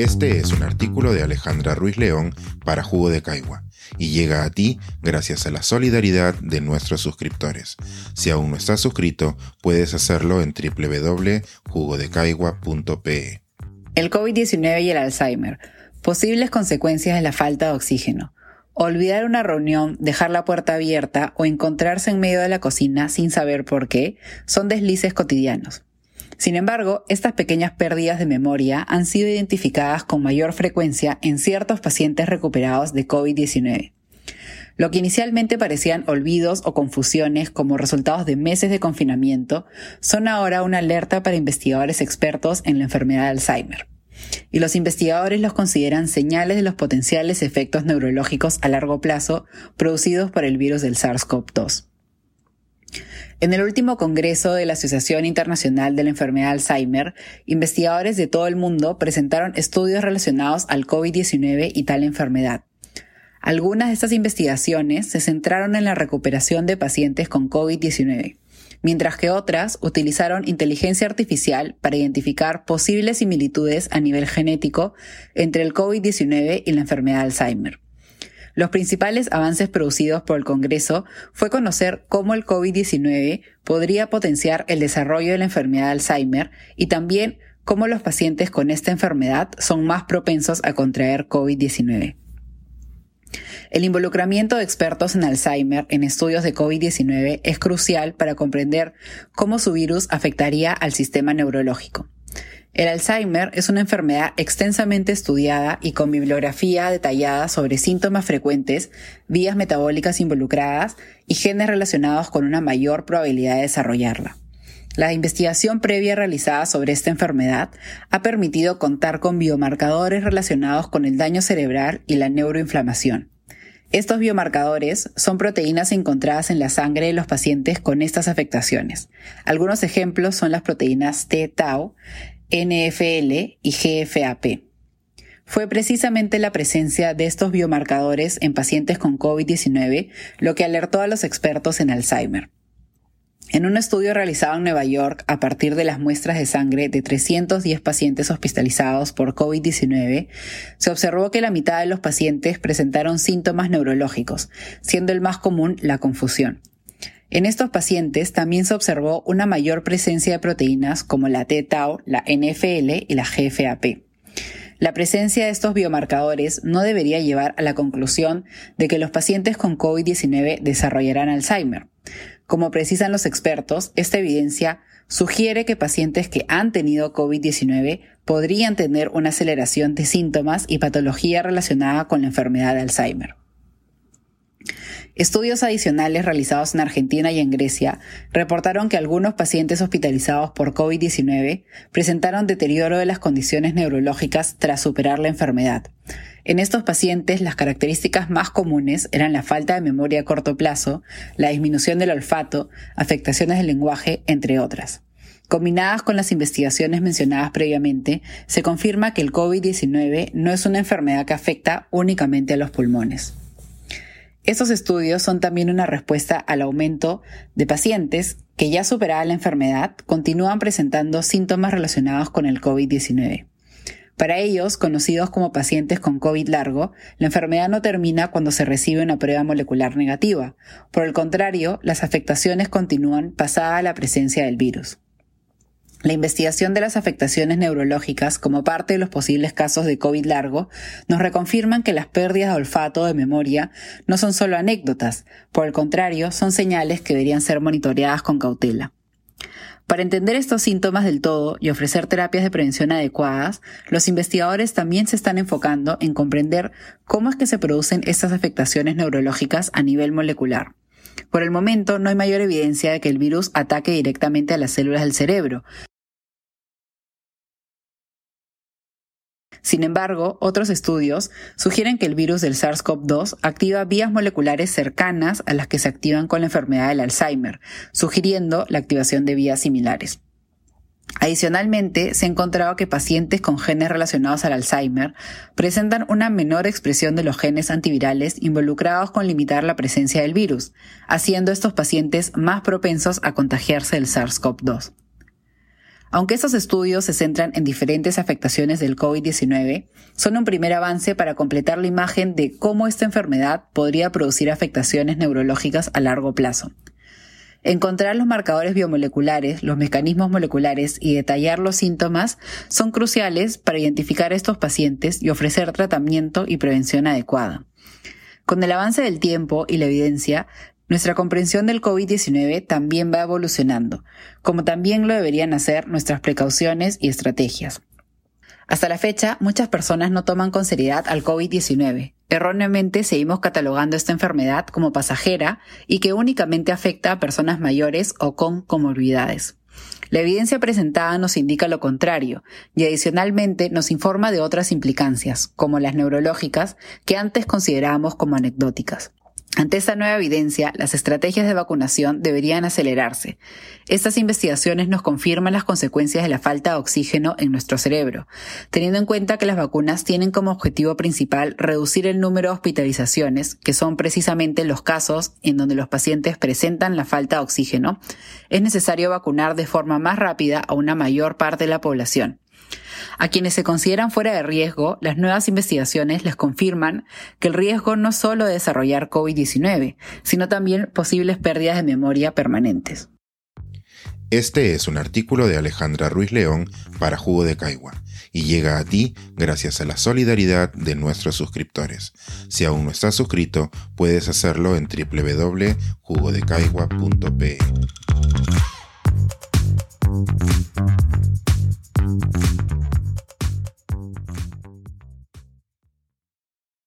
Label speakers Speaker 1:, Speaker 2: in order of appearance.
Speaker 1: Este es un artículo de Alejandra Ruiz León para Jugo de Caigua y llega a ti gracias a la solidaridad de nuestros suscriptores. Si aún no estás suscrito, puedes hacerlo en www.jugodecaigua.pe.
Speaker 2: El COVID-19 y el Alzheimer. Posibles consecuencias de la falta de oxígeno. Olvidar una reunión, dejar la puerta abierta o encontrarse en medio de la cocina sin saber por qué son deslices cotidianos. Sin embargo, estas pequeñas pérdidas de memoria han sido identificadas con mayor frecuencia en ciertos pacientes recuperados de COVID-19. Lo que inicialmente parecían olvidos o confusiones como resultados de meses de confinamiento son ahora una alerta para investigadores expertos en la enfermedad de Alzheimer. Y los investigadores los consideran señales de los potenciales efectos neurológicos a largo plazo producidos por el virus del SARS-CoV-2. En el último congreso de la Asociación Internacional de la Enfermedad Alzheimer, investigadores de todo el mundo presentaron estudios relacionados al COVID-19 y tal enfermedad. Algunas de estas investigaciones se centraron en la recuperación de pacientes con COVID-19, mientras que otras utilizaron inteligencia artificial para identificar posibles similitudes a nivel genético entre el COVID-19 y la enfermedad Alzheimer. Los principales avances producidos por el Congreso fue conocer cómo el COVID-19 podría potenciar el desarrollo de la enfermedad de Alzheimer y también cómo los pacientes con esta enfermedad son más propensos a contraer COVID-19. El involucramiento de expertos en Alzheimer en estudios de COVID-19 es crucial para comprender cómo su virus afectaría al sistema neurológico. El Alzheimer es una enfermedad extensamente estudiada y con bibliografía detallada sobre síntomas frecuentes, vías metabólicas involucradas y genes relacionados con una mayor probabilidad de desarrollarla. La investigación previa realizada sobre esta enfermedad ha permitido contar con biomarcadores relacionados con el daño cerebral y la neuroinflamación. Estos biomarcadores son proteínas encontradas en la sangre de los pacientes con estas afectaciones. Algunos ejemplos son las proteínas T-Tau, NFL y GFAP. Fue precisamente la presencia de estos biomarcadores en pacientes con COVID-19 lo que alertó a los expertos en Alzheimer. En un estudio realizado en Nueva York a partir de las muestras de sangre de 310 pacientes hospitalizados por COVID-19, se observó que la mitad de los pacientes presentaron síntomas neurológicos, siendo el más común la confusión. En estos pacientes también se observó una mayor presencia de proteínas como la T-Tau, la NFL y la GFAP. La presencia de estos biomarcadores no debería llevar a la conclusión de que los pacientes con COVID-19 desarrollarán Alzheimer. Como precisan los expertos, esta evidencia sugiere que pacientes que han tenido COVID-19 podrían tener una aceleración de síntomas y patología relacionada con la enfermedad de Alzheimer. Estudios adicionales realizados en Argentina y en Grecia reportaron que algunos pacientes hospitalizados por COVID-19 presentaron deterioro de las condiciones neurológicas tras superar la enfermedad. En estos pacientes las características más comunes eran la falta de memoria a corto plazo, la disminución del olfato, afectaciones del lenguaje, entre otras. Combinadas con las investigaciones mencionadas previamente, se confirma que el COVID-19 no es una enfermedad que afecta únicamente a los pulmones. Estos estudios son también una respuesta al aumento de pacientes que ya superada la enfermedad continúan presentando síntomas relacionados con el COVID-19. Para ellos, conocidos como pacientes con COVID largo, la enfermedad no termina cuando se recibe una prueba molecular negativa. Por el contrario, las afectaciones continúan pasada la presencia del virus. La investigación de las afectaciones neurológicas como parte de los posibles casos de COVID largo nos reconfirman que las pérdidas de olfato de memoria no son solo anécdotas, por el contrario, son señales que deberían ser monitoreadas con cautela. Para entender estos síntomas del todo y ofrecer terapias de prevención adecuadas, los investigadores también se están enfocando en comprender cómo es que se producen estas afectaciones neurológicas a nivel molecular. Por el momento no hay mayor evidencia de que el virus ataque directamente a las células del cerebro, Sin embargo, otros estudios sugieren que el virus del SARS-CoV-2 activa vías moleculares cercanas a las que se activan con la enfermedad del Alzheimer, sugiriendo la activación de vías similares. Adicionalmente, se ha encontrado que pacientes con genes relacionados al Alzheimer presentan una menor expresión de los genes antivirales involucrados con limitar la presencia del virus, haciendo estos pacientes más propensos a contagiarse del SARS-CoV-2. Aunque estos estudios se centran en diferentes afectaciones del COVID-19, son un primer avance para completar la imagen de cómo esta enfermedad podría producir afectaciones neurológicas a largo plazo. Encontrar los marcadores biomoleculares, los mecanismos moleculares y detallar los síntomas son cruciales para identificar a estos pacientes y ofrecer tratamiento y prevención adecuada. Con el avance del tiempo y la evidencia, nuestra comprensión del COVID-19 también va evolucionando, como también lo deberían hacer nuestras precauciones y estrategias. Hasta la fecha, muchas personas no toman con seriedad al COVID-19. Erróneamente seguimos catalogando esta enfermedad como pasajera y que únicamente afecta a personas mayores o con comorbilidades. La evidencia presentada nos indica lo contrario y adicionalmente nos informa de otras implicancias, como las neurológicas, que antes considerábamos como anecdóticas. Ante esta nueva evidencia, las estrategias de vacunación deberían acelerarse. Estas investigaciones nos confirman las consecuencias de la falta de oxígeno en nuestro cerebro, teniendo en cuenta que las vacunas tienen como objetivo principal reducir el número de hospitalizaciones, que son precisamente los casos en donde los pacientes presentan la falta de oxígeno, es necesario vacunar de forma más rápida a una mayor parte de la población. A quienes se consideran fuera de riesgo, las nuevas investigaciones les confirman que el riesgo no solo de desarrollar COVID-19, sino también posibles pérdidas de memoria permanentes.
Speaker 1: Este es un artículo de Alejandra Ruiz León para Jugo de Caigua y llega a ti gracias a la solidaridad de nuestros suscriptores. Si aún no estás suscrito, puedes hacerlo en www.jugodecaigua.pe.